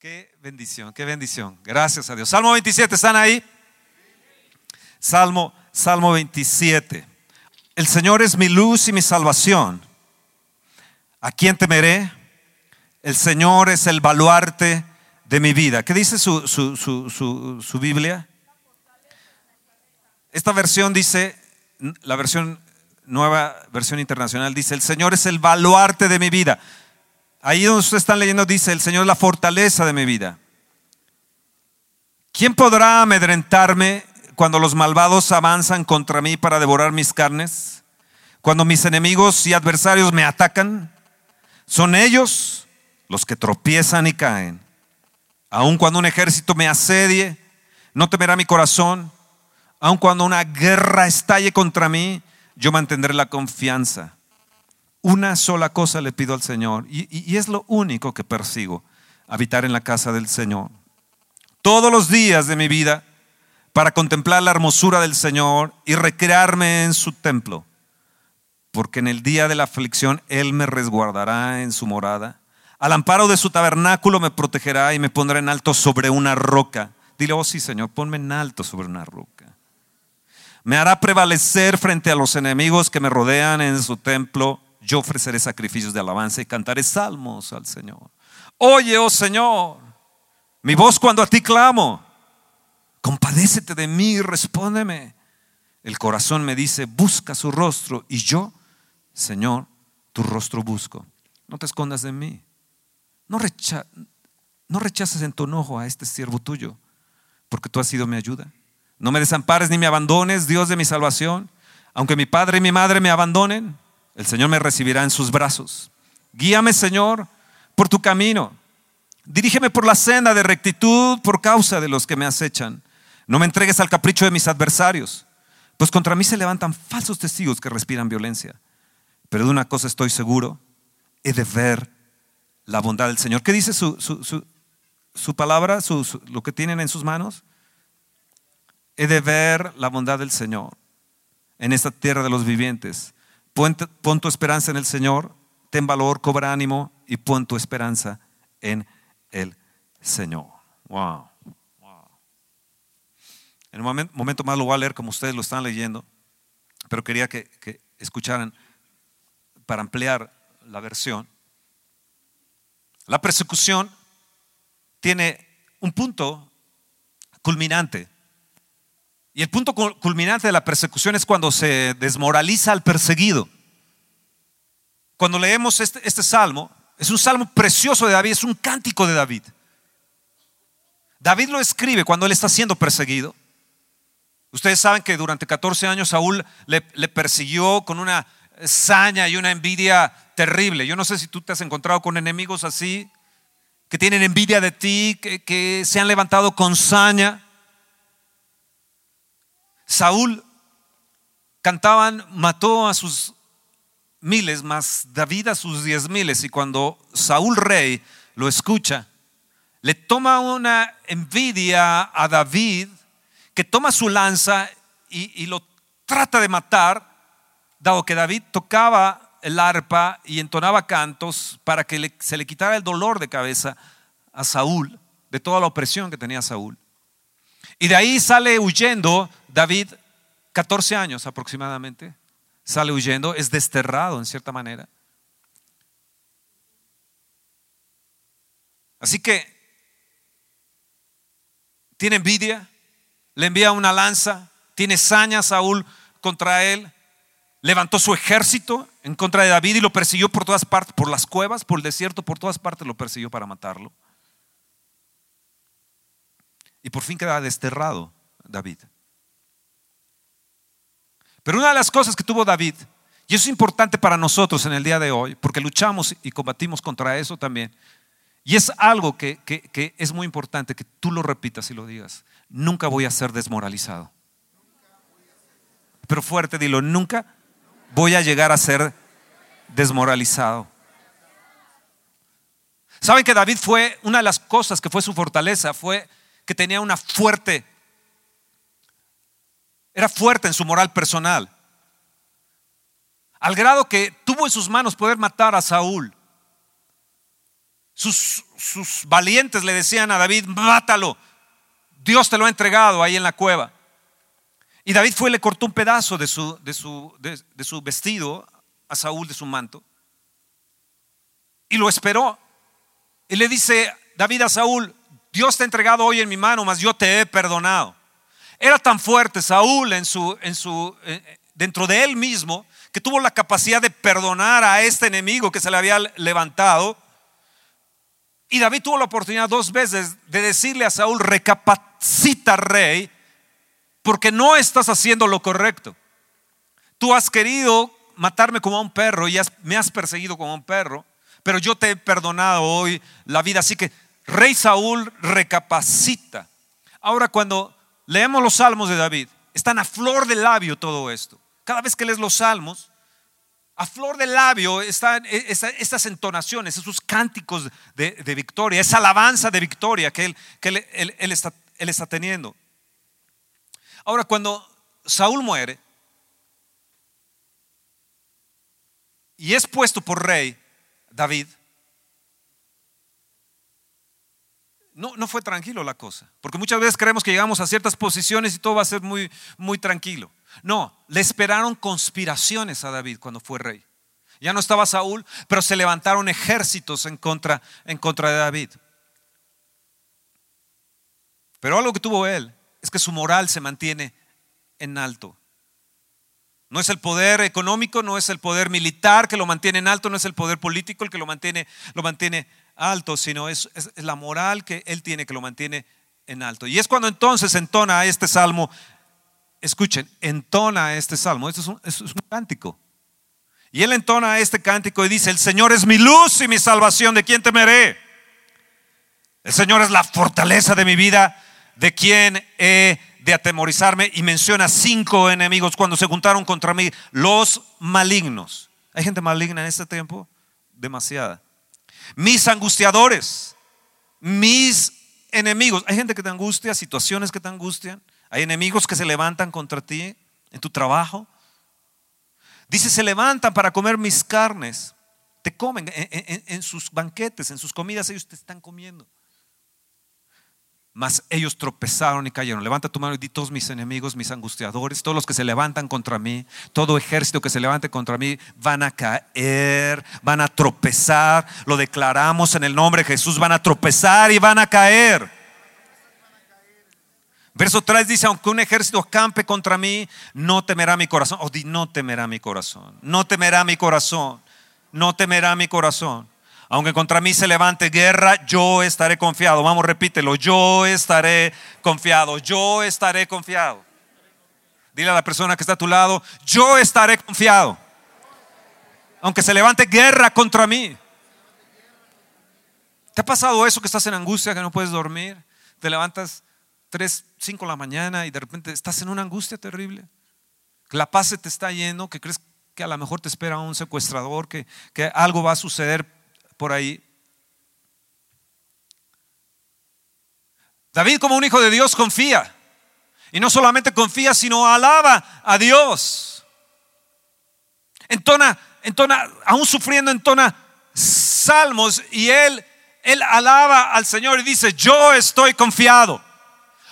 Qué bendición, qué bendición. Gracias a Dios. Salmo 27, ¿están ahí? Salmo, Salmo 27. El Señor es mi luz y mi salvación. ¿A quién temeré? El Señor es el baluarte de mi vida. ¿Qué dice su, su, su, su Biblia? Esta versión dice, la versión nueva versión internacional dice, el Señor es el baluarte de mi vida. Ahí donde ustedes están leyendo dice, el Señor es la fortaleza de mi vida. ¿Quién podrá amedrentarme cuando los malvados avanzan contra mí para devorar mis carnes? Cuando mis enemigos y adversarios me atacan, son ellos los que tropiezan y caen. Aun cuando un ejército me asedie, no temerá mi corazón. Aun cuando una guerra estalle contra mí, yo mantendré la confianza. Una sola cosa le pido al Señor y, es lo único que persigo, habitar en la casa del Señor. Todos los días de mi vida para contemplar la hermosura del Señor y recrearme en su templo, porque en el día de la aflicción Él me resguardará en su morada. Al amparo de su tabernáculo me protegerá y me pondrá en alto sobre una roca. Dile, oh sí, Señor, ponme en alto sobre una roca. Me hará prevalecer frente a los enemigos que me rodean en su templo. Yo ofreceré sacrificios de alabanza y cantaré salmos al Señor. Oye, oh Señor, mi voz cuando a ti clamo. Compadécete de mí y respóndeme. El corazón me dice, busca su rostro. Y yo, Señor, tu rostro busco. No te escondas de mí. No, no rechaces en tu enojo a este siervo tuyo, porque tú has sido mi ayuda. No me desampares ni me abandones, Dios de mi salvación. Aunque mi padre y mi madre me abandonen, el Señor me recibirá en sus brazos. Guíame, Señor, por tu camino. Dirígeme por la senda de rectitud por causa de los que me acechan. No me entregues al capricho de mis adversarios, pues contra mí se levantan falsos testigos que respiran violencia. Pero de una cosa estoy seguro, he de ver la bondad del Señor. ¿Qué dice su, su, palabra, lo que tienen en sus manos? he de ver la bondad del Señor en esta tierra de los vivientes. Pon, tu esperanza en el Señor, ten valor, cobra ánimo y pon tu esperanza en el Señor. Wow. En un momento, más lo voy a leer como ustedes lo están leyendo, pero quería que, que escucharan para ampliar la versión. La persecución tiene un punto culminante y el punto culminante de la persecución es cuando se desmoraliza al perseguido. Cuando leemos este, este, salmo, es un salmo precioso de David, es un cántico de David. David lo escribe cuando él está siendo perseguido. Ustedes saben que durante 14 años Saúl le, persiguió con una saña y una envidia terrible. Yo no sé si tú te has encontrado con enemigos así, que tienen envidia de ti, que, que se han levantado con saña. Saúl cantaban, mató a sus miles, más David a sus diez miles. Y cuando Saúl rey lo escucha, le toma una envidia a David, que toma su lanza y, lo trata de matar, dado que David tocaba el arpa y entonaba cantos para que se le quitara el dolor de cabeza a Saúl, de toda la opresión que tenía Saúl. Y de ahí sale huyendo David, 14 años aproximadamente, sale huyendo, es desterrado en cierta manera. Así que tiene envidia, le envía una lanza, tiene saña Saúl contra él, levantó su ejército en contra de David y lo persiguió por todas partes, por las cuevas, por el desierto, por todas partes lo persiguió para matarlo. Y por fin queda desterrado David. Pero una de las cosas que tuvo David, y eso es importante para nosotros en el día de hoy, porque luchamos y combatimos contra eso también, y es algo que, que es muy importante que tú lo repitas y lo digas, nunca voy a ser desmoralizado. Pero fuerte, dilo, nunca voy a llegar a ser desmoralizado. ¿Saben que David fue, una de las cosas que fue su fortaleza, fue que tenía una fuerte, era fuerte en su moral personal, al grado que tuvo en sus manos poder matar a Saúl. Sus, valientes le decían a David, mátalo. Dios te lo ha entregado ahí en la cueva. Y David fue y le cortó un pedazo de su, de su, de, su vestido a Saúl, de su manto. Y lo esperó. Y le dice David a Saúl, Dios te ha entregado hoy en mi mano, mas yo te he perdonado. Era tan fuerte Saúl en su, en su, eh, dentro de él mismo que tuvo la capacidad de perdonar a este enemigo que se le había levantado. Y David tuvo la oportunidad dos veces de decirle a Saúl, recapacita rey, porque no estás haciendo lo correcto. Tú has querido matarme como a un perro y me has perseguido como a un perro, pero yo te he perdonado hoy la vida. Así que rey Saúl recapacita. Ahora cuando leemos los salmos de David, están a flor de labio todo esto. Cada vez que lees los salmos, a flor de labio están e, estas entonaciones, esos cánticos de, victoria, esa alabanza de victoria que, él, está, él está teniendo. Ahora, cuando Saúl muere y es puesto por rey David, no, no fue tranquilo la cosa, porque muchas veces creemos que llegamos a ciertas posiciones y todo va a ser muy, muy tranquilo. No, le esperaron conspiraciones a David cuando fue rey. Ya no estaba Saúl, pero se levantaron ejércitos en contra, en contra de David. Pero algo que tuvo él es que su moral se mantiene en alto. No es el poder económico, no es el poder militar que lo mantiene en alto, no es el poder político el que lo mantiene, lo mantiene alto, sino es, la moral que él tiene que lo mantiene en alto. Y es cuando entonces entona este salmo, escuchen, entona este salmo, esto es un, es un cántico. Y él entona este cántico y dice, el Señor es mi luz y mi salvación, ¿de quién temeré? El Señor es la fortaleza de mi vida, ¿de quién he de atemorizarme? Y menciona cinco enemigos cuando se juntaron contra mí, los malignos. ¿Hay gente maligna en este tiempo? Demasiada. Mis angustiadores, mis enemigos. Hay gente que te angustia, situaciones que te angustian. Hay enemigos que se levantan contra ti en tu trabajo. Dice, se levantan para comer mis carnes. Te comen en, sus banquetes, en sus comidas, ellos te están comiendo. Mas ellos tropezaron y cayeron. Levanta tu mano y di todos mis enemigos, mis angustiadores, todos los que se levantan contra mí, todo ejército que se levante contra mí, van a caer, van a tropezar. Lo declaramos en el nombre de Jesús, van a tropezar y van a caer. Verso 3 dice, aunque un ejército acampe contra mí, no temerá mi corazón. O di, no temerá mi corazón. No temerá mi corazón. No temerá mi corazón. Aunque contra mí se levante guerra, yo estaré confiado. Vamos, repítelo. Yo estaré confiado. Yo estaré confiado. Dile a la persona que está a tu lado, yo estaré confiado. Aunque se levante guerra contra mí. ¿Te ha pasado eso que estás en angustia, que no puedes dormir? Te levantas 3, 5 de la mañana y de repente estás en una angustia terrible. La paz se te está yendo, que crees que a lo mejor te espera un secuestrador, que, que algo va a suceder por ahí. David como un hijo de Dios confía. Y no solamente confía, sino alaba a Dios. Entona, entona, aún sufriendo, entona salmos y él, él alaba al Señor y dice, yo estoy confiado.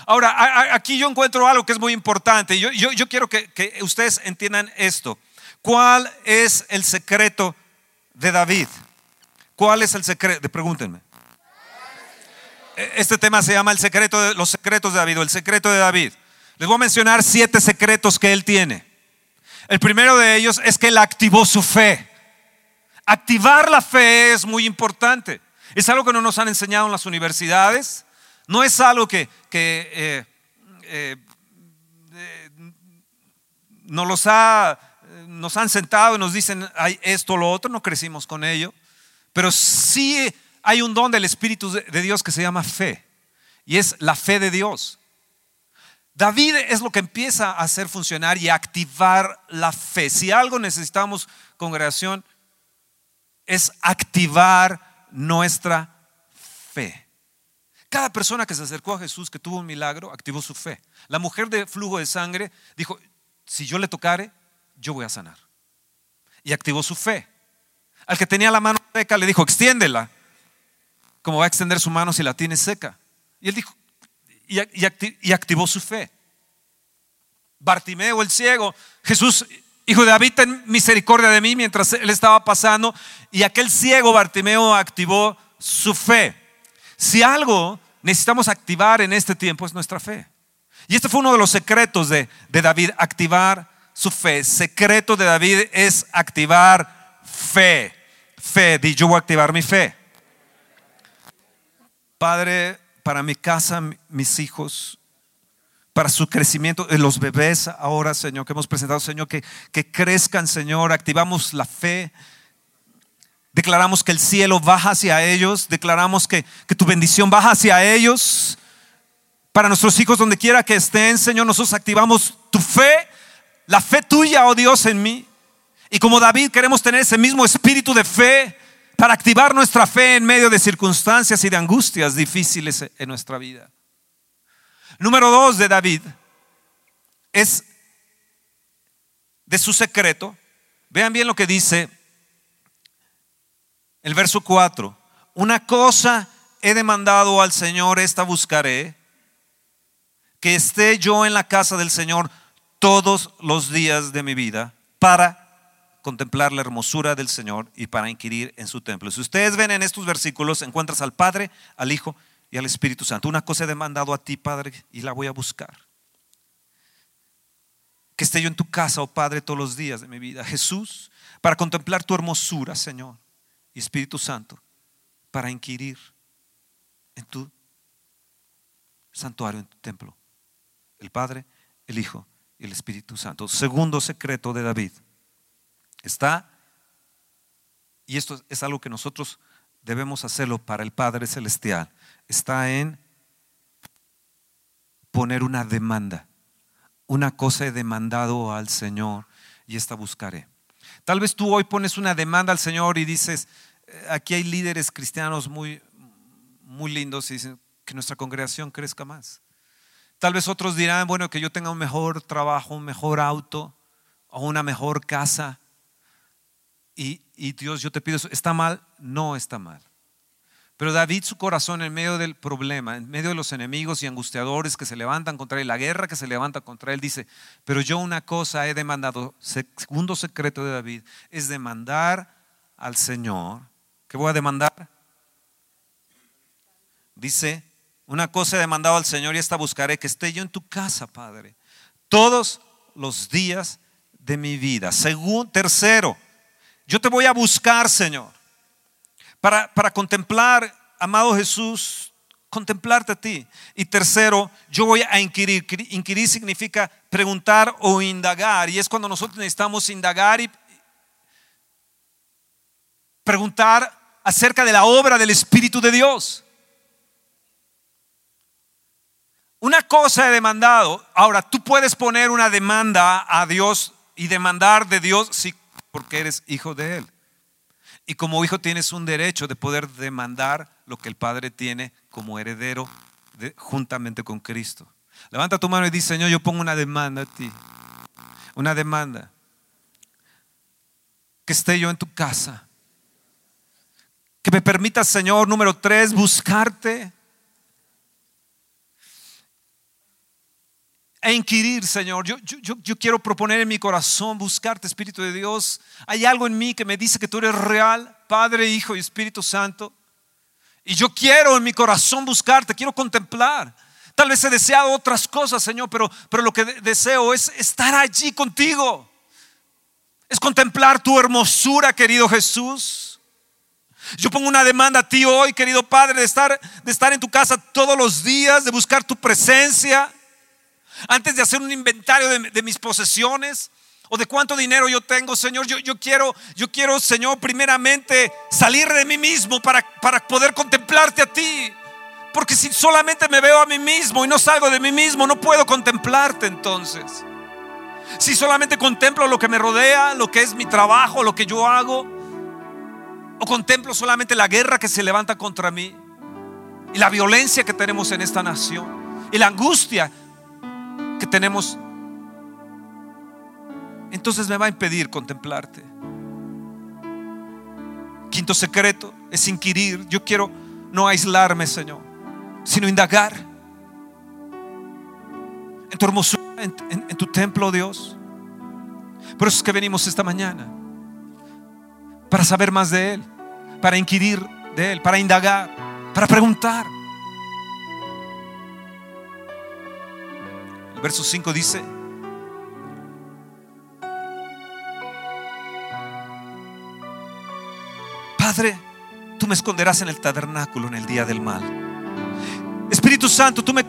Ahora, aquí yo encuentro algo que es muy importante. Yo, yo, quiero que, que, ustedes entiendan esto. ¿Cuál es el secreto de David? ¿Cuál es el secreto? Pregúntenme. Este tema se llama el secreto de los secretos de David o el secreto de David. Les voy a mencionar siete secretos que él tiene. El primero de ellos es que él activó su fe. Activar la fe es muy importante. Es algo que no nos han enseñado en las universidades. No es algo que, eh, eh, nos, los ha, nos han sentado y nos dicen hay esto lo otro, no crecimos con ello. Pero sí hay un don del Espíritu de Dios que se llama fe. Y es la fe de Dios. David es lo que empieza a hacer funcionar y activar la fe. Si algo necesitamos, congregación, es activar nuestra fe. Cada persona que se acercó a Jesús, que tuvo un milagro, activó su fe. La mujer de flujo de sangre dijo, si yo le tocare, yo voy a sanar. Y activó su fe. Al que tenía la mano seca le dijo, extiéndela. como va a extender su mano si la tiene seca. Y él dijo, y, activó su fe. Bartimeo el ciego, Jesús, hijo de David, ten misericordia de mí mientras él estaba pasando. Y aquel ciego Bartimeo activó su fe. Si algo necesitamos activar en este tiempo es nuestra fe. Y este fue uno de los secretos de, de David, activar su fe. Secreto de David es activar fe. Fe, di yo voy a activar mi fe. Padre, para mi casa, mis hijos, para su crecimiento, de los bebés ahora, Señor, que hemos presentado, Señor, que, que crezcan, Señor, activamos la fe. Declaramos que el cielo baja hacia ellos, declaramos que, que tu bendición baja hacia ellos. Para nuestros hijos, donde quiera que estén, Señor, nosotros activamos tu fe, la fe tuya, oh Dios, en mí. Y como David queremos tener ese mismo espíritu de fe para activar nuestra fe en medio de circunstancias y de angustias difíciles en nuestra vida. Número dos de David es de su secreto. Vean bien lo que dice el verso 4. Una cosa he demandado al Señor, esta buscaré, que esté yo en la casa del Señor todos los días de mi vida para contemplar la hermosura del Señor y para inquirir en su templo. Si ustedes ven en estos versículos, encuentras al Padre, al Hijo y al Espíritu Santo. Una cosa he demandado a ti, Padre, y la voy a buscar. Que esté yo en tu casa, oh Padre, todos los días de mi vida. Jesús, para contemplar tu hermosura, Señor, y Espíritu Santo, para inquirir en tu santuario, en tu templo. El Padre, el Hijo y el Espíritu Santo. Segundo secreto de David Está, y esto es algo que nosotros debemos hacerlo para el Padre Celestial, está en poner una demanda. Una cosa he demandado al Señor y esta buscaré. Tal vez tú hoy pones una demanda al Señor y dices, eh, aquí hay líderes cristianos muy, muy lindos y dicen que nuestra congregación crezca más. Tal vez otros dirán, bueno, que yo tenga un mejor trabajo, un mejor auto o una mejor casa. Y, Dios, yo te pido eso, ¿está mal? No está mal. Pero David, su corazón en medio del problema, en medio de los enemigos y angustiadores que se levantan contra él, la guerra que se levanta contra él, dice, pero yo una cosa he demandado, segundo secreto de David, es demandar al Señor. ¿Qué voy a demandar? Dice, una cosa he demandado al Señor y esta buscaré, que esté yo en tu casa, Padre, todos los días de mi vida. Según, tercero, yo te voy a buscar, Señor, para, para contemplar, amado Jesús, contemplarte a ti. Y tercero, yo voy a inquirir. Inquirir significa preguntar o indagar. Y es cuando nosotros necesitamos indagar y preguntar acerca de la obra del Espíritu de Dios. Una cosa he demandado. Ahora, tú puedes poner una demanda a Dios y demandar de Dios si porque eres hijo de Él. Y como hijo tienes un derecho de poder demandar lo que el Padre tiene como heredero juntamente con Cristo. Levanta tu mano y dice, Señor, yo pongo una demanda a ti. Una demanda. Que esté yo en tu casa. Que me permita, Señor, número tres, buscarte e inquirir, Señor. Yo, yo, quiero proponer en mi corazón buscarte, Espíritu de Dios. Hay algo en mí que me dice que tú eres real, Padre, Hijo y Espíritu Santo. Y yo quiero en mi corazón buscarte, quiero contemplar. Tal vez he deseado otras cosas, Señor, pero, pero lo que deseo es estar allí contigo. Es contemplar tu hermosura, querido Jesús. Yo pongo una demanda a ti hoy, querido Padre, de estar, de estar en tu casa todos los días, de buscar tu presencia antes de hacer un inventario de, mis posesiones o de cuánto dinero yo tengo, Señor, yo, yo, quiero, yo quiero, Señor, primeramente salir de mí mismo para, para poder contemplarte a ti. Porque si solamente me veo a mí mismo y no salgo de mí mismo, no puedo contemplarte entonces. Si solamente contemplo lo que me rodea, lo que es mi trabajo, lo que yo hago, o contemplo solamente la guerra que se levanta contra mí y la violencia que tenemos en esta nación y la angustia que tenemos, entonces me va a impedir contemplarte. Quinto secreto es inquirir. Yo quiero no aislarme, Señor, sino indagar en tu hermosura, en, en tu templo, Dios. Por eso es que venimos esta mañana, para saber más de Él, para inquirir de Él, para indagar, para preguntar. Verso 5 dice, Padre, tú me esconderás en el tabernáculo en el día del mal. Espíritu Santo, tú me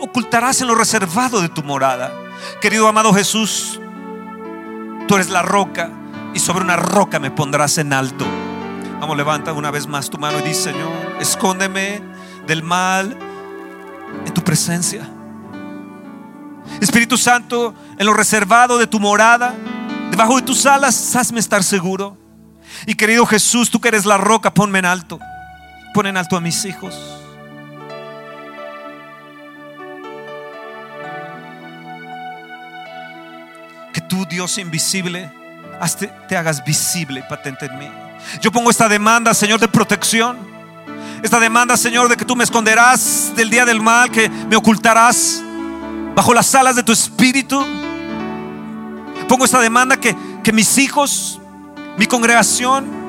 ocultarás en lo reservado de tu morada. Querido amado Jesús, tú eres la roca y sobre una roca me pondrás en alto. Vamos, levanta una vez más tu mano y dice, Señor, escóndeme del mal en tu presencia. Espíritu Santo, en lo reservado de tu morada, debajo de tus alas, hazme estar seguro. Y querido Jesús, tú que eres la roca, ponme en alto. Pon en alto a mis hijos. Que tú, Dios invisible, te hagas visible y patente en mí. Yo pongo esta demanda, Señor, de protección. Esta demanda, Señor, de que tú me esconderás del día del mal, que me ocultarás bajo las alas de tu espíritu. Pongo esta demanda que, que mis hijos mi congregación,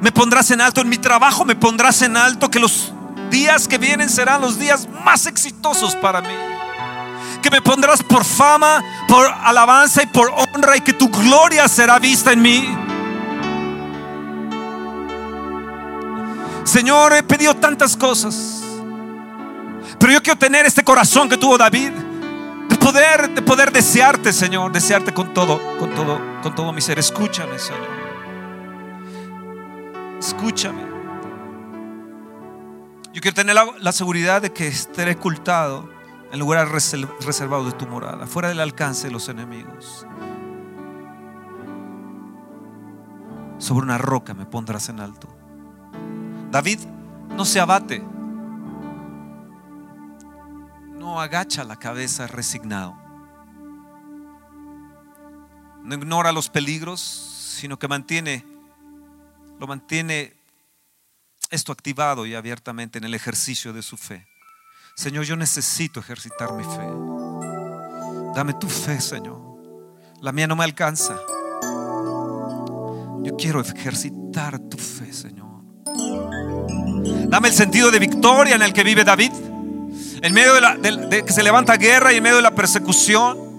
me pondrás en alto, en mi trabajo me pondrás en alto, que los días que vienen serán los días más exitosos para mí. Que me pondrás por fama, por alabanza y por honra y que tu gloria será vista en mí. Señor, he pedido tantas cosas, pero yo quiero tener este corazón que tuvo David poder, de poder desearte, Señor, desearte con todo, con todo, con todo mi ser. Escúchame, Señor. Escúchame. Yo quiero tener la, seguridad de que estaré ocultado en lugar reservado de tu morada, fuera del alcance de los enemigos. Sobre una roca me pondrás en alto. David no se abate agacha la cabeza resignado. No ignora los peligros, sino que mantiene, lo mantiene esto activado y abiertamente en el ejercicio de su fe. Señor, yo necesito ejercitar mi fe. Dame tu fe, Señor. La mía no me alcanza. Yo quiero ejercitar tu fe, Señor. Dame el sentido de victoria en el que vive David en medio de, la, que se levanta guerra y en medio de la persecución.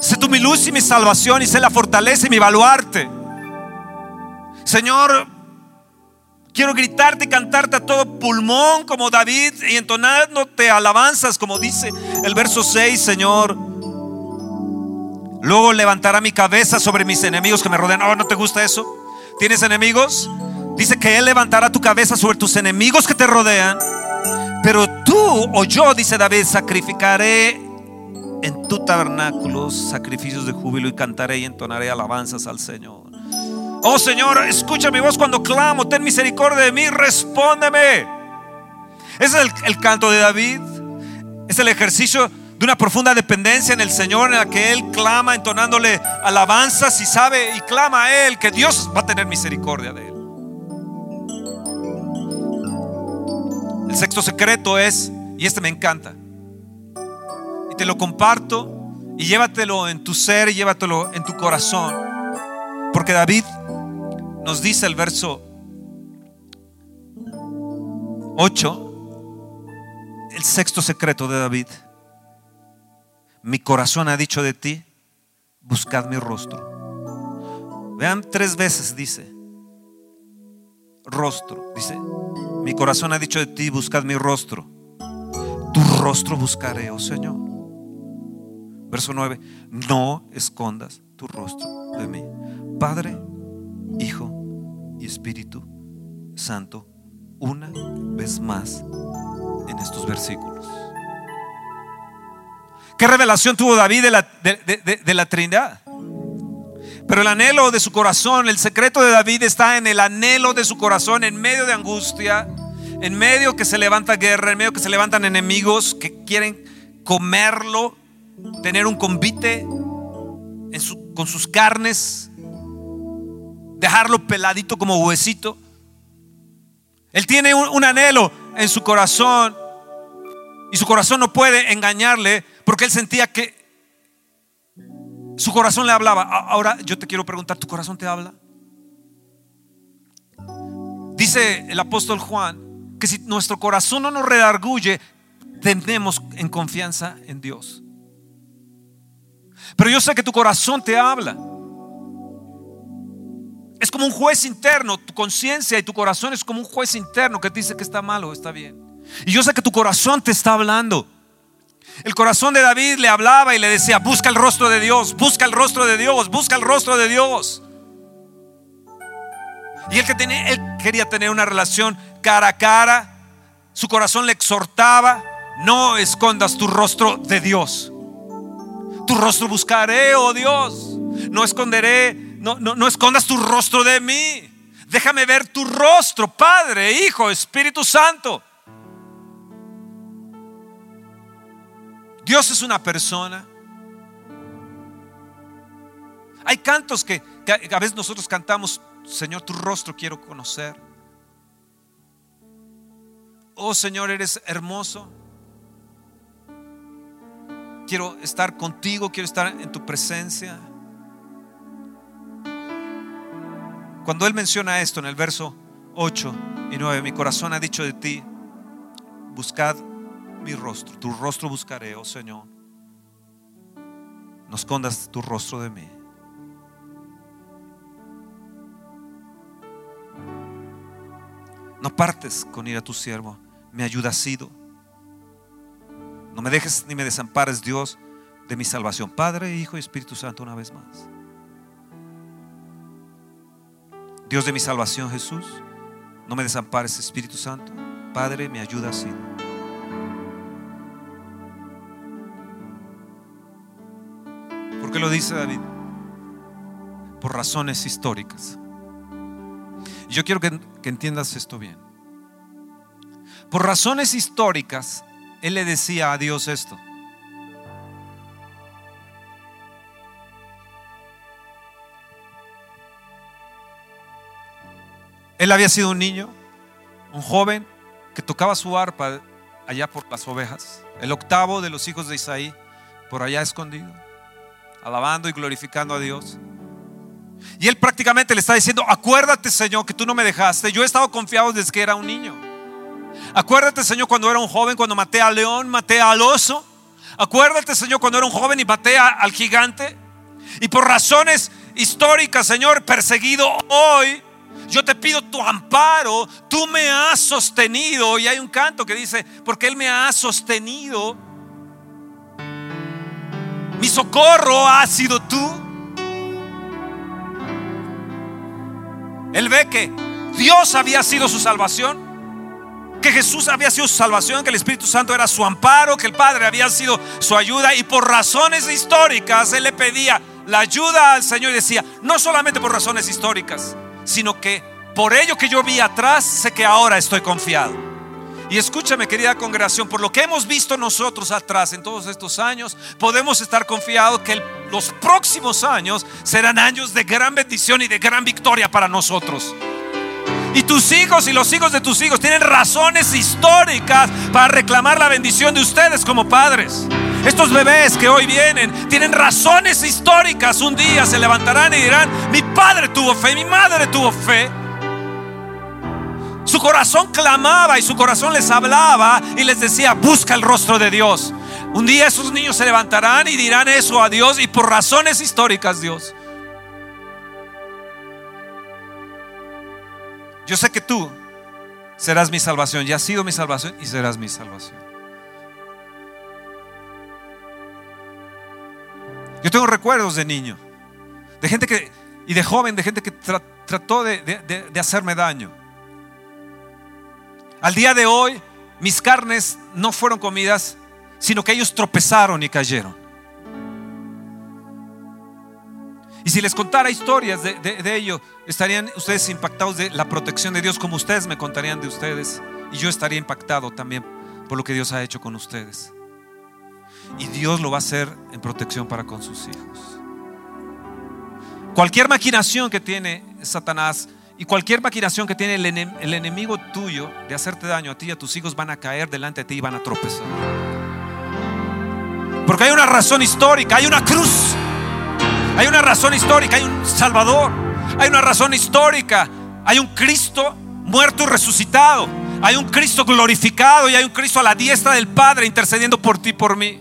Sé tú mi luz y mi salvación y sé la fortaleza y mi baluarte. Señor, quiero gritarte y cantarte a todo pulmón como David y entonándote alabanzas como dice el verso 6, Señor. Luego levantará mi cabeza sobre mis enemigos que me rodean. Oh, ¿no te gusta eso? ¿Tienes enemigos? Dice que Él levantará tu cabeza sobre tus enemigos que te rodean. Pero tú o yo, dice David, sacrificaré en tu tabernáculo sacrificios de júbilo y cantaré y entonaré alabanzas al Señor. Oh Señor, escucha mi voz cuando clamo, ten misericordia de mí, respóndeme. Ese es el, canto de David. Es el ejercicio de una profunda dependencia en el Señor en la que Él clama entonándole alabanzas y sabe y clama a Él que Dios va a tener misericordia de Él. El sexto secreto es, y este me encanta, y te lo comparto, y llévatelo en tu ser y llévatelo en tu corazón, porque David nos dice el verso 8, el sexto secreto de David. Mi corazón ha dicho de ti, buscad mi rostro. Vean, tres veces dice, rostro, dice, mi corazón ha dicho de ti, buscad mi rostro. Tu rostro buscaré, oh Señor. Verso 9, no escondas tu rostro de mí. Padre, Hijo y Espíritu Santo, una vez más en estos versículos. ¿Qué revelación tuvo David de la, de la Trinidad? Pero el anhelo de su corazón, el secreto de David está en el anhelo de su corazón en medio de angustia, en medio que se levanta guerra, en medio que se levantan enemigos que quieren comerlo, tener un convite con sus carnes, dejarlo peladito como huesito. Él tiene un, un anhelo en su corazón y su corazón no puede engañarle porque él sentía que su corazón le hablaba. Ahora yo te quiero preguntar, ¿tu corazón te habla? Dice el apóstol Juan que si nuestro corazón no nos redarguye, tenemos en confianza en Dios. Pero yo sé que tu corazón te habla. Es como un juez interno, tu conciencia y tu corazón es como un juez interno que dice que está mal o está bien. Y yo sé que tu corazón te está hablando. El corazón de David le hablaba y le decía, busca el rostro de Dios, busca el rostro de Dios, busca el rostro de Dios. Y él, que tenía, quería tener una relación cara a cara. Su corazón le exhortaba, no escondas tu rostro de Dios. Tu rostro buscaré, oh Dios. No esconderé no, no, escondas tu rostro de mí. Déjame ver tu rostro, Padre, Hijo, Espíritu Santo. Dios es una persona. Hay cantos que, a veces nosotros cantamos, Señor, tu rostro quiero conocer. Oh Señor, eres hermoso. Quiero estar contigo, quiero estar en tu presencia. Cuando Él menciona esto en el verso 8 y 9, mi corazón ha dicho de ti, buscad mi rostro, tu rostro buscaré, oh Señor. No escondas tu rostro de mí. No partes con ir a tu siervo, me ayuda sido. No me dejes ni me desampares, Dios, de mi salvación. Padre, Hijo y Espíritu Santo, una vez más. Dios de mi salvación, Jesús, no me desampares, Espíritu Santo. Padre, me ayuda así. ¿Por qué lo dice David? Por razones históricas. Yo quiero que, que entiendas esto bien. Por razones históricas, él le decía a Dios esto. Él había sido un niño, un joven que tocaba su arpa allá por las ovejas, el octavo de los hijos de Isaí, por allá escondido, alabando y glorificando a Dios. Y él prácticamente le está diciendo, acuérdate Señor que tú no me dejaste, yo he estado confiado desde que era un niño. Acuérdate Señor cuando era un joven, cuando maté al león, maté al oso. Acuérdate Señor cuando era un joven y maté al gigante. Y por razones históricas, Señor, perseguido hoy, yo te pido tu amparo, tú me has sostenido. Y hay un canto que dice, porque Él me ha sostenido. Mi socorro ha sido tú. Él ve que Dios había sido su salvación que Jesús había sido su salvación, que el Espíritu Santo era su amparo, que el Padre había sido su ayuda y por razones históricas Él le pedía la ayuda al Señor y decía, no solamente por razones históricas, sino que por ello que yo vi atrás, sé que ahora estoy confiado. Y escúchame, querida congregación, por lo que hemos visto nosotros atrás en todos estos años, podemos estar confiados que los próximos años serán años de gran bendición y de gran victoria para nosotros. Y tus hijos y los hijos de tus hijos tienen razones históricas para reclamar la bendición de ustedes como padres. Estos bebés que hoy vienen tienen razones históricas. Un día se levantarán y dirán, mi padre tuvo fe, mi madre tuvo fe. Su corazón clamaba y su corazón les hablaba y les decía, busca el rostro de Dios. Un día esos niños se levantarán y dirán eso a Dios y por razones históricas Dios. Yo sé que tú serás mi salvación, ya has sido mi salvación y serás mi salvación. Yo tengo recuerdos de niño, de gente que, y de joven, de gente que trató de, hacerme daño. Al día de hoy, mis carnes no fueron comidas, sino que ellos tropezaron y cayeron. Y si les contara historias de, de, ello, estarían ustedes impactados de la protección de Dios, como ustedes me contarían de ustedes. Y yo estaría impactado también por lo que Dios ha hecho con ustedes. Y Dios lo va a hacer en protección para con sus hijos. Cualquier maquinación que tiene Satanás Y cualquier maquinación que tiene el, el, enemigo tuyo de hacerte daño a ti y a tus hijos van a caer delante de ti y van a tropezar. Porque hay una razón histórica, hay una cruz. Hay una razón histórica, hay un Salvador. Hay una razón histórica, hay un Cristo muerto y resucitado. Hay un Cristo glorificado y hay un Cristo a la diestra del Padre intercediendo por ti y por mí.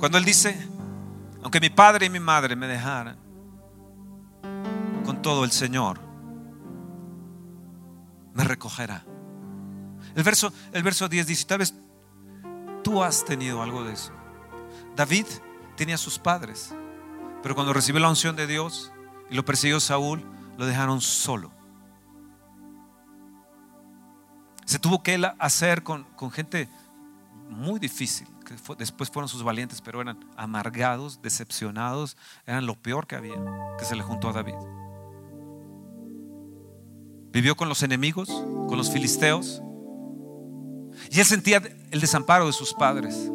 Cuando Él dice, aunque mi padre y mi madre me dejaran, con todo el Señor me recogerá. El verso, el verso 10 dice, tal vez tú has tenido algo de eso. David tenía sus padres, pero cuando recibió la unción de Dios y lo persiguió Saúl, lo dejaron solo. Se tuvo que hacer con, con gente muy difícil, que después fueron sus valientes, pero eran amargados, decepcionados, eran lo peor que había, que se le juntó a David. Vivió con los enemigos, con los filisteos, y él sentía el desamparo de sus padres.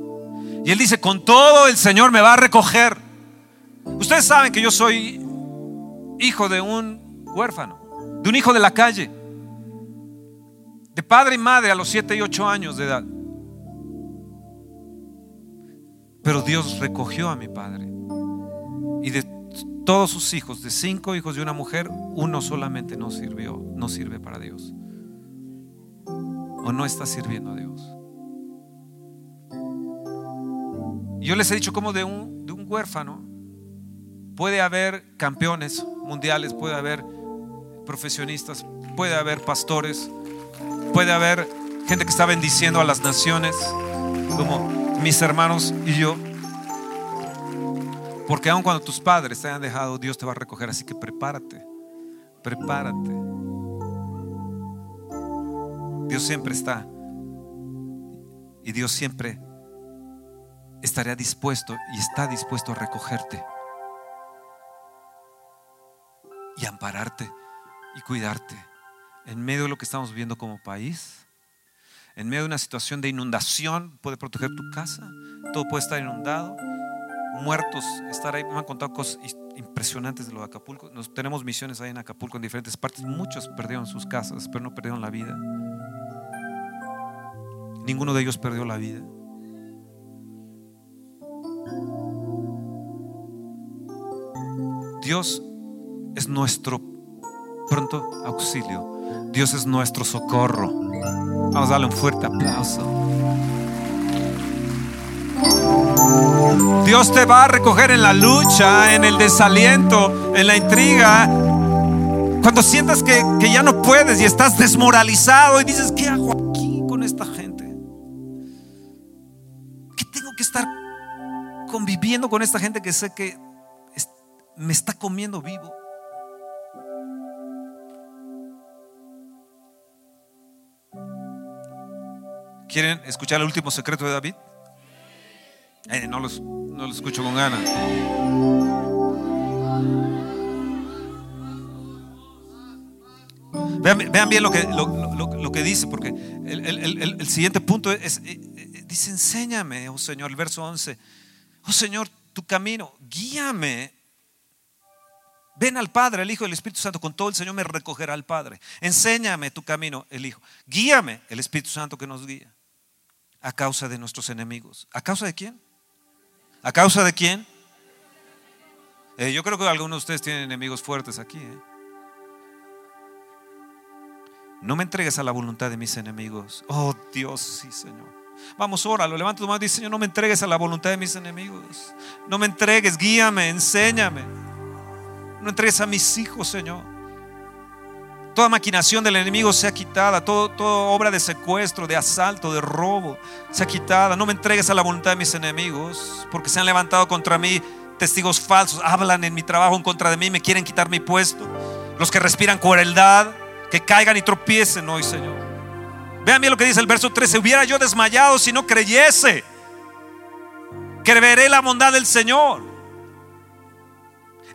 Y él dice, con todo el Señor me va a recoger. Ustedes saben que yo soy hijo de un huérfano, de un hijo de la calle, de padre y madre a los 7 y 8 años de edad. Pero Dios recogió a mi padre. Y de todos sus hijos, de cinco hijos de una mujer, uno solamente no sirvió, no sirve para Dios. O no está sirviendo a Dios. Yo les he dicho como de un, de un huérfano puede haber campeones mundiales, puede haber profesionistas, puede haber pastores, puede haber gente que está bendiciendo a las naciones, como mis hermanos y yo. Porque aun cuando tus padres te hayan dejado, Dios te va a recoger. Así que prepárate, prepárate. Dios siempre está. Y Dios siempre estaría dispuesto y está dispuesto a recogerte. Y ampararte y cuidarte en medio de lo que estamos viviendo como país en medio de una situación de inundación, puede proteger tu casa, todo puede estar inundado, muertos, estar ahí. Me han contado cosas impresionantes de lo de Acapulco. Nos, tenemos misiones ahí en Acapulco, en diferentes partes. Muchos perdieron sus casas, pero no perdieron la vida. Ninguno de ellos perdió la vida. Dios es nuestro pronto auxilio. Dios es nuestro socorro. Vamos a darle un fuerte aplauso. Dios te va a recoger en la lucha, en el desaliento, en la intriga. Cuando sientas que, que ya no puedes y estás desmoralizado y dices, ¿qué hago aquí con esta gente? ¿Qué tengo que estar conviviendo con esta gente que sé que me está comiendo vivo? ¿Quieren escuchar el último secreto de David? No, los, no lo escucho con ganas. Vean, bien lo que, lo, que dice, porque el, siguiente punto es, eh, eh, dice, enséñame, oh Señor, el verso 11, oh Señor, tu camino, guíame. Ven al Padre, el Hijo y el Espíritu Santo, con todo el Señor me recogerá al Padre. Enséñame tu camino, el Hijo. Guíame, el Espíritu Santo que nos guía a causa de nuestros enemigos. ¿A causa de quién? ¿A causa de quién? Eh, yo creo que algunos de ustedes tienen enemigos fuertes aquí. ¿eh? No me entregues a la voluntad de mis enemigos. Oh Dios, sí, Señor. Vamos, óralo, levanta tu mano y dice, Señor, no me entregues a la voluntad de mis enemigos. No me entregues, guíame, enséñame. No entregues a mis hijos, Señor. Toda maquinación del enemigo sea quitada, todo, toda obra de secuestro, de asalto, de robo, sea quitada. No me entregues a la voluntad de mis enemigos, porque se han levantado contra mí testigos falsos, hablan en mi trabajo en contra de mí, me quieren quitar mi puesto. Los que respiran crueldad, que caigan y tropiecen hoy, Señor. Vean bien lo que dice el verso 13. Hubiera yo desmayado si no creyese que la bondad del Señor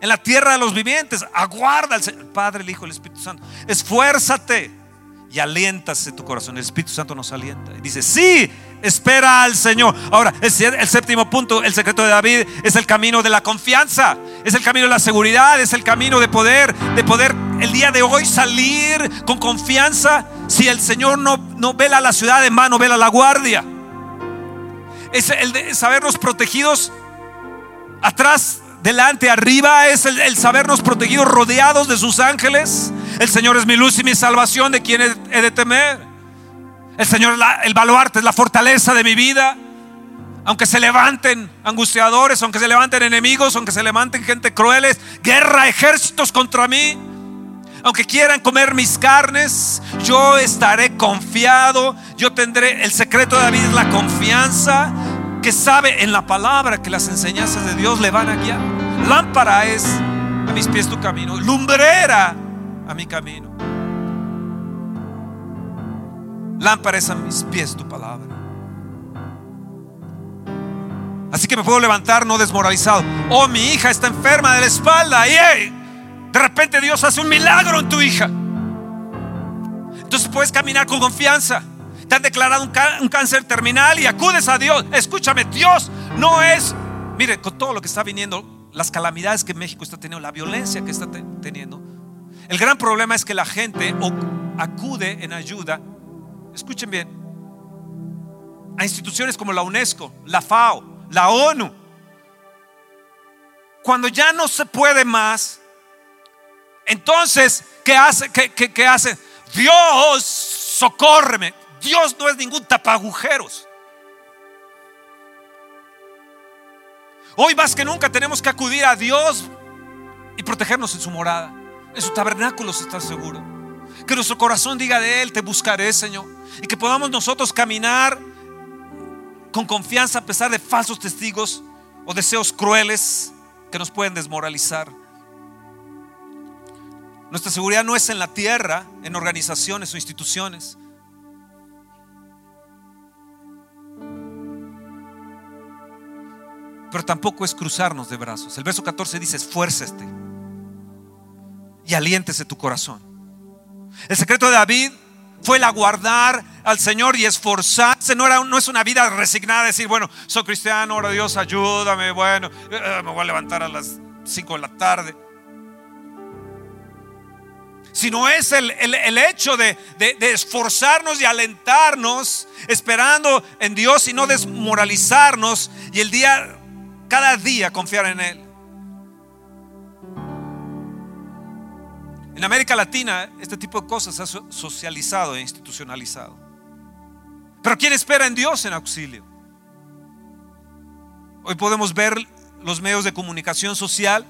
en la tierra de los vivientes. Aguarda al Padre, el Hijo, el Espíritu Santo. Esfuérzate y aliéntase tu corazón. El Espíritu Santo nos alienta. Y dice, sí, espera al Señor. Ahora, el, séptimo punto, el secreto de David, es el camino de la confianza, es el camino de la seguridad, es el camino de poder, de poder el día de hoy salir con confianza. Si el Señor no, no vela la ciudad en vano, vela la guardia. Es el de sabernos protegidos atrás delante, arriba, es el, sabernos protegidos, rodeados de sus ángeles. El Señor es mi luz y mi salvación, de quien he, de temer. El Señor es el baluarte, es la fortaleza de mi vida. Aunque se levanten angustiadores, aunque se levanten enemigos, aunque se levanten gente crueles, guerra, ejércitos contra mí. Aunque quieran comer mis carnes, yo estaré confiado. Yo tendré el secreto de David la confianza que sabe en la palabra que las enseñanzas de Dios le van a guiar. Lámpara es a mis pies tu camino, lumbrera a mi camino. Lámpara es a mis pies tu palabra. Así que me puedo levantar no desmoralizado. Oh, mi hija está enferma de la espalda. Y de repente Dios hace un milagro en tu hija. Entonces puedes caminar con confianza te han declarado un, cáncer terminal y acudes a Dios. Escúchame, Dios no es, mire, con todo lo que está viniendo, las calamidades que México está teniendo, la violencia que está teniendo, el gran problema es que la gente acude en ayuda, escuchen bien, a instituciones como la UNESCO, la FAO, la ONU. Cuando ya no se puede más, entonces, ¿qué hace? ¿Qué, qué, qué hace? Dios, socórreme. Dios no es ningún tapagujeros. Hoy más que nunca tenemos que acudir a Dios y protegernos en su morada. En su tabernáculo se está seguro. Que nuestro corazón diga de Él, te buscaré, Señor. Y que podamos nosotros caminar con confianza a pesar de falsos testigos o deseos crueles que nos pueden desmoralizar. Nuestra seguridad no es en la tierra, en organizaciones o instituciones. Pero tampoco es cruzarnos de brazos. El verso 14 dice, esfuérceste y aliéntese tu corazón. El secreto de David fue el aguardar al Señor y esforzarse. No, era, no es una vida resignada, decir, bueno, soy cristiano, ahora Dios, ayúdame, bueno, eh, me voy a levantar a las 5 de la tarde. Sino es el, hecho de, de esforzarnos y alentarnos, esperando en Dios y no desmoralizarnos. Y el día cada día confiar en Él. En América Latina este tipo de cosas se ha socializado e institucionalizado. Pero ¿quién espera en Dios en auxilio? Hoy podemos ver los medios de comunicación social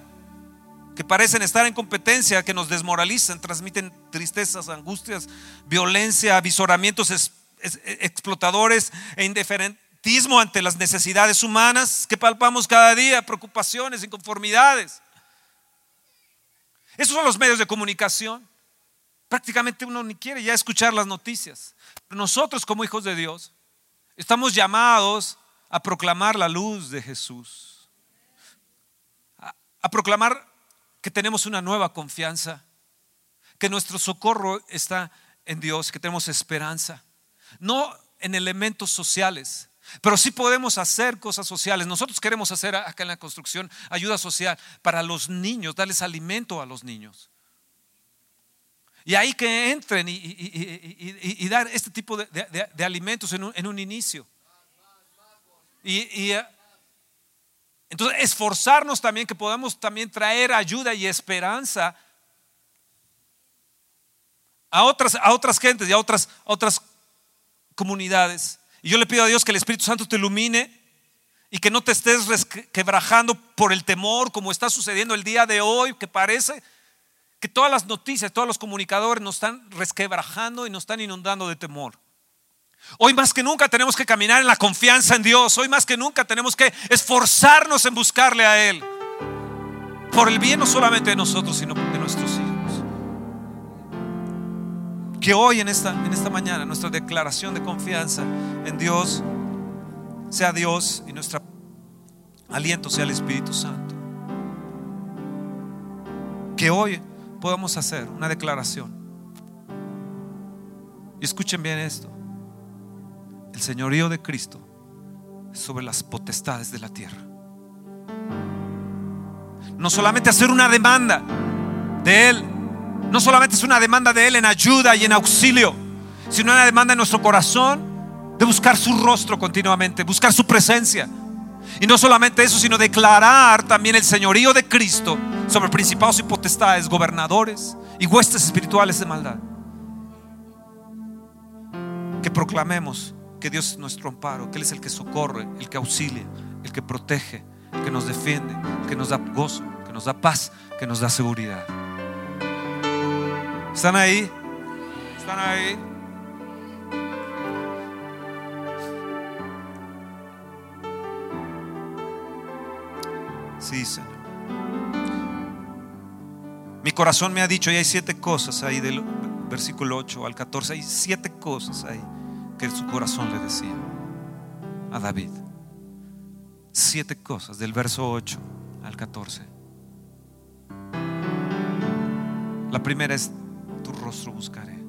que parecen estar en competencia, que nos desmoralizan, transmiten tristezas, angustias, violencia, avisoramientos explotadores e indiferentes ante las necesidades humanas que palpamos cada día, preocupaciones, inconformidades. Esos son los medios de comunicación. Prácticamente uno ni quiere ya escuchar las noticias. Nosotros como hijos de Dios estamos llamados a proclamar la luz de Jesús. A proclamar que tenemos una nueva confianza, que nuestro socorro está en Dios, que tenemos esperanza. No en elementos sociales, pero sí podemos hacer cosas sociales. Nosotros queremos hacer acá en la construcción ayuda social para los niños, darles alimento a los niños. Y ahí que entren y, dar este tipo de, alimentos en un, inicio. Y, eh, entonces esforzarnos también que podamos también traer ayuda y esperanza a otras, a otras gentes y a otras, otras comunidades. Y yo le pido a Dios que el Espíritu Santo te ilumine y que no te estés quebrajando por el temor como está sucediendo el día de hoy, que parece que todas las noticias, todos los comunicadores nos están resquebrajando y nos están inundando de temor. Hoy más que nunca tenemos que caminar en la confianza en Dios. Hoy más que nunca tenemos que esforzarnos en buscarle a Él. Por el bien no solamente de nosotros, sino de nuestros hijos que hoy en esta, en esta mañana nuestra declaración de confianza en Dios sea Dios y nuestro aliento sea el Espíritu Santo. Que hoy podamos hacer una declaración Y escuchen bien esto. El señorío de Cristo sobre las potestades de la tierra. No solamente hacer una demanda de Él, no solamente es una demanda de Él en ayuda y en auxilio, sino una demanda en nuestro corazón de buscar su rostro continuamente, buscar su presencia. Y no solamente eso, sino declarar también el señorío de Cristo sobre principados y potestades, gobernadores y huestes espirituales de maldad. Que proclamemos que Dios es nuestro amparo, que Él es el que socorre, el que auxilia, el que protege, el que nos defiende, el que nos da gozo, que nos da paz, que nos da seguridad. ¿Están ahí? ¿Están ahí? Sí, Señor. Mi corazón me ha dicho, y hay siete cosas ahí del versículo 8 al 14, hay siete cosas ahí que su corazón le decía a David. Siete cosas del verso 8 al 14. La primera es, tu rostro buscaré.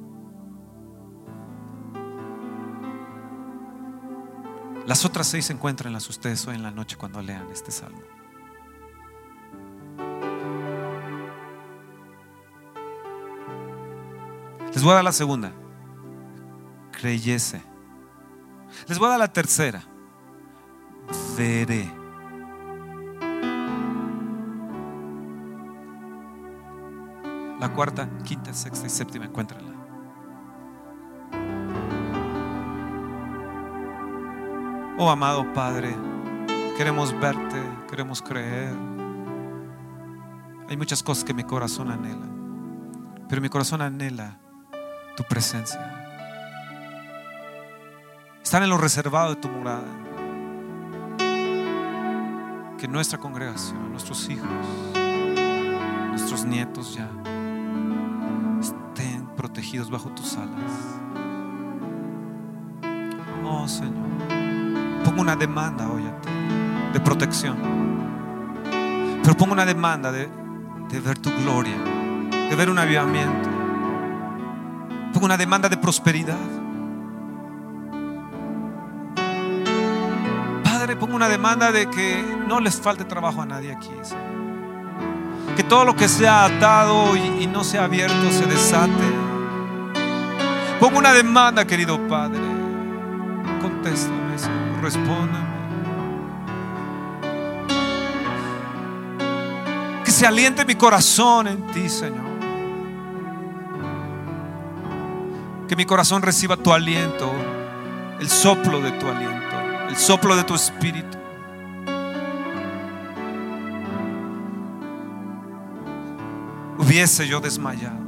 Las otras seis se encuentran en las ustedes hoy en la noche cuando lean este salmo. Les voy a dar la segunda. Creyese. Les voy a dar la tercera. Veré. Cuarta, quinta, sexta y séptima, encuéntrala. Oh amado Padre, queremos verte, queremos creer. Hay muchas cosas que mi corazón anhela, pero mi corazón anhela tu presencia. Están en lo reservado de tu morada. Que nuestra congregación, nuestros hijos, nuestros nietos ya bajo tus alas. Oh Señor, pongo una demanda hoy a ti de protección. Pero pongo una demanda de, de ver tu gloria, de ver un avivamiento Pongo una demanda de prosperidad. Padre, pongo una demanda de que no les falte trabajo a nadie aquí. Que todo lo que sea atado y no sea abierto se desate. Pongo una demanda, querido Padre. Contéstame, Señor. Respóndame. Que se aliente mi corazón en ti, Señor. Que mi corazón reciba tu aliento, el soplo de tu aliento, el soplo de tu espíritu. Hubiese yo desmayado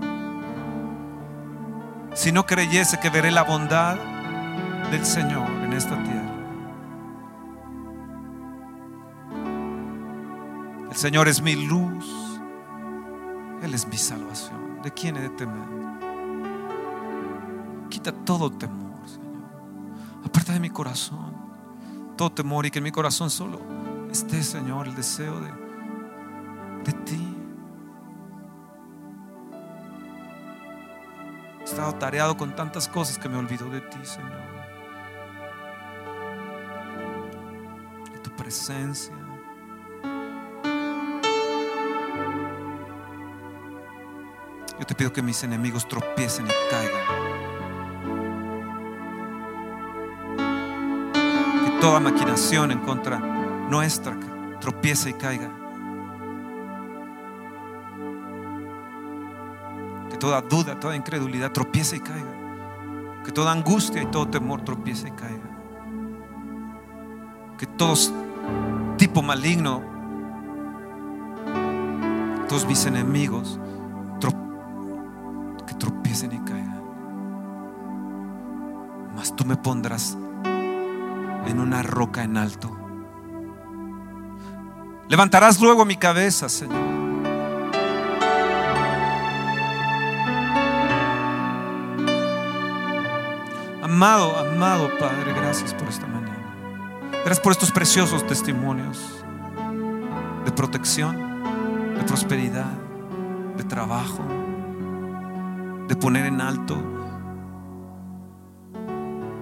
si no creyese que veré la bondad del Señor en esta tierra. El Señor es mi luz, Él es mi salvación. ¿De quién he de temer? Quita todo temor, Señor. Aparta de mi corazón todo temor y que en mi corazón solo esté, Señor, el deseo de, de ti. He estado tareado con tantas cosas que me olvido de ti, Señor. De tu presencia. Yo te pido que mis enemigos tropiecen y caigan. toda maquinación en contra nuestra tropiece y caiga. Toda duda, toda incredulidad tropiece y caiga. Que toda angustia y todo temor tropiece y caiga. Que todo tipo maligno, todos mis enemigos, que tropiecen y caigan. Mas tú me pondrás en una roca en alto. Levantarás luego mi cabeza, Señor. Amado, amado Padre, gracias por esta mañana. Gracias por estos preciosos testimonios de protección, de prosperidad, de trabajo, de poner en alto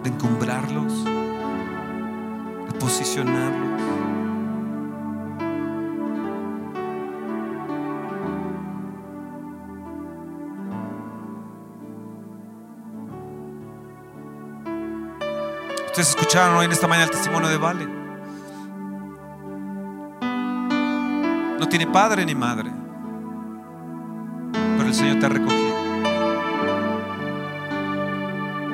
de encumbrarlos, de posicionarlos. Ustedes escucharon hoy en esta mañana el testimonio de Vale. No tiene padre ni madre, pero el Señor te ha recogido.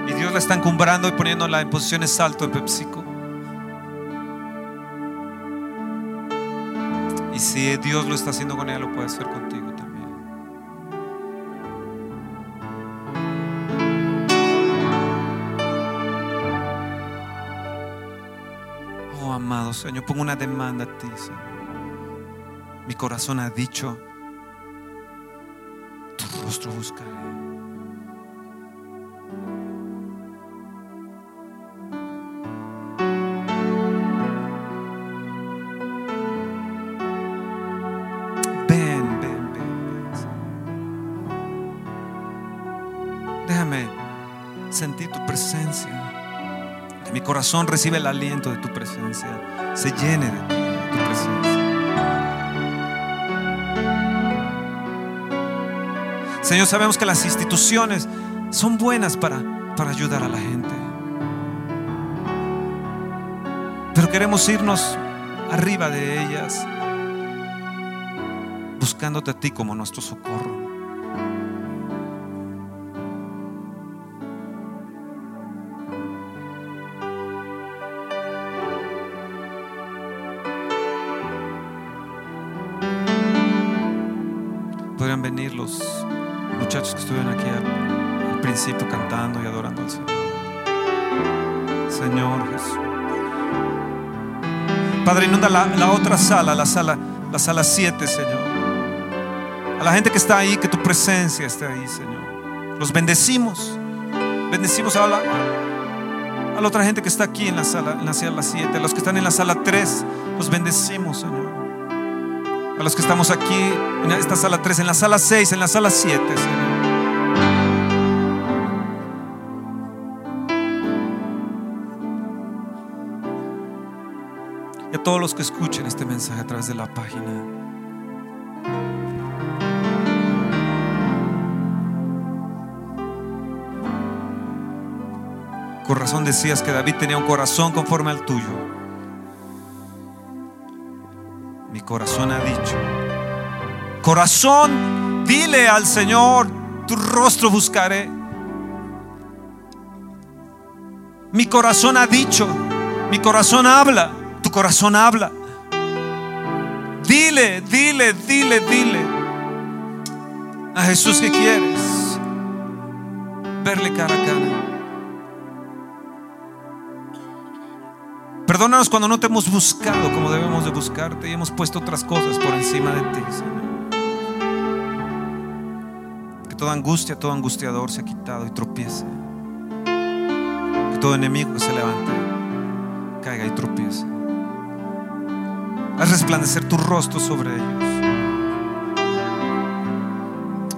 Y Dios la está encumbrando y poniéndola en posiciones salto en PepsiCo. Y si Dios lo está haciendo con ella, lo puede hacer contigo Señor, pongo una demanda a ti, Señor. Mi corazón ha dicho, tu rostro buscaré. Ven, ven, ven. Déjame sentir tu presencia. Mi corazón reciba el aliento de tu presencia. Se llene de ti, de tu presencia. Señor, sabemos que las instituciones son buenas para, para ayudar a la gente. Pero queremos irnos arriba de ellas, buscándote a ti como nuestro socorro. Venir los muchachos que estuvieron aquí al, principio cantando y adorando al Señor. Señor Jesús. Padre, inunda la, otra sala, la sala, la sala 7, Señor. A la gente que está ahí, que tu presencia esté ahí, Señor. Los bendecimos. Bendecimos a a la otra gente que está aquí en la sala, en la sala 7. A los que están en la sala 3, los bendecimos, Señor. A los que estamos aquí en esta sala 3, en la sala 6, en la sala 7, Señor. Y a todos los que escuchen este mensaje a través de la página. Con razón decías que David tenía un corazón conforme al tuyo. Mi corazón dicho, corazón, dile al Señor, tu rostro buscaré. Mi corazón ha dicho, mi corazón habla, tu corazón habla. Dile, dile, dile, dile a Jesús que quieres verle cara a cara. Perdónanos cuando no te hemos buscado como debemos de buscarte y hemos puesto otras cosas por encima de ti, Señor. Toda angustia, todo angustiador se ha quitado y tropiece. Que todo enemigo que se levante caiga y tropiece. Haz resplandecer tu rostro sobre ellos.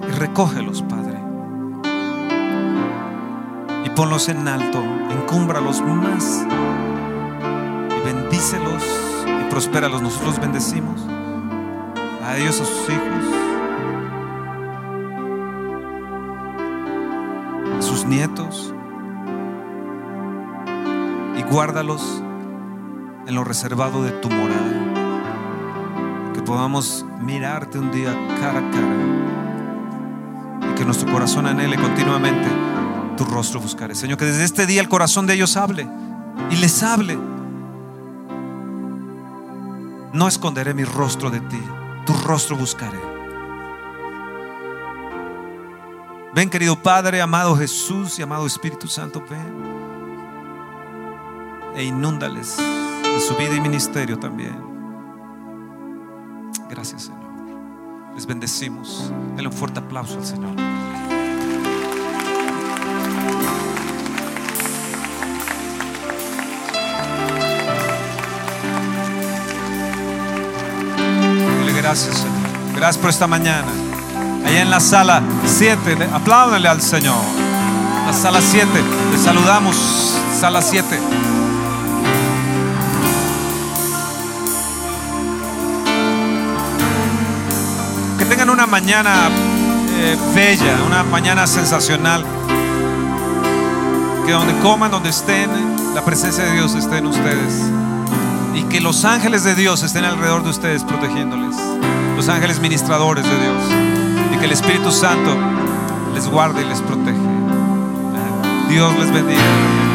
Y recógelos, Padre. Y ponlos en alto, encúmbralos más bendícelos y prospéralos. Nosotros bendecimos a ellos, a sus hijos, nietos y guárdalos en lo reservado de tu morada. Que podamos mirarte un día cara a cara y que nuestro corazón anhele continuamente tu rostro buscaré. Señor, que desde este día el corazón de ellos hable y les hable. No esconderé mi rostro de ti, tu rostro buscaré. Ven querido Padre, amado Jesús y amado Espíritu Santo, ven. E inúndales de su vida y ministerio también. Gracias Señor. Les bendecimos. Denle un fuerte aplauso al Señor. Gracias, Señor. Gracias por esta mañana. Allá en la sala 7, apláudale al Señor. La sala 7, le saludamos. Sala 7. Que tengan una mañana eh, bella, una mañana sensacional. Que donde coman, donde estén, la presencia de Dios esté en ustedes. Y que los ángeles de Dios estén alrededor de ustedes protegiéndoles. Los ángeles ministradores de Dios. Y que el Espíritu Santo les guarde y les protege. Dios les bendiga.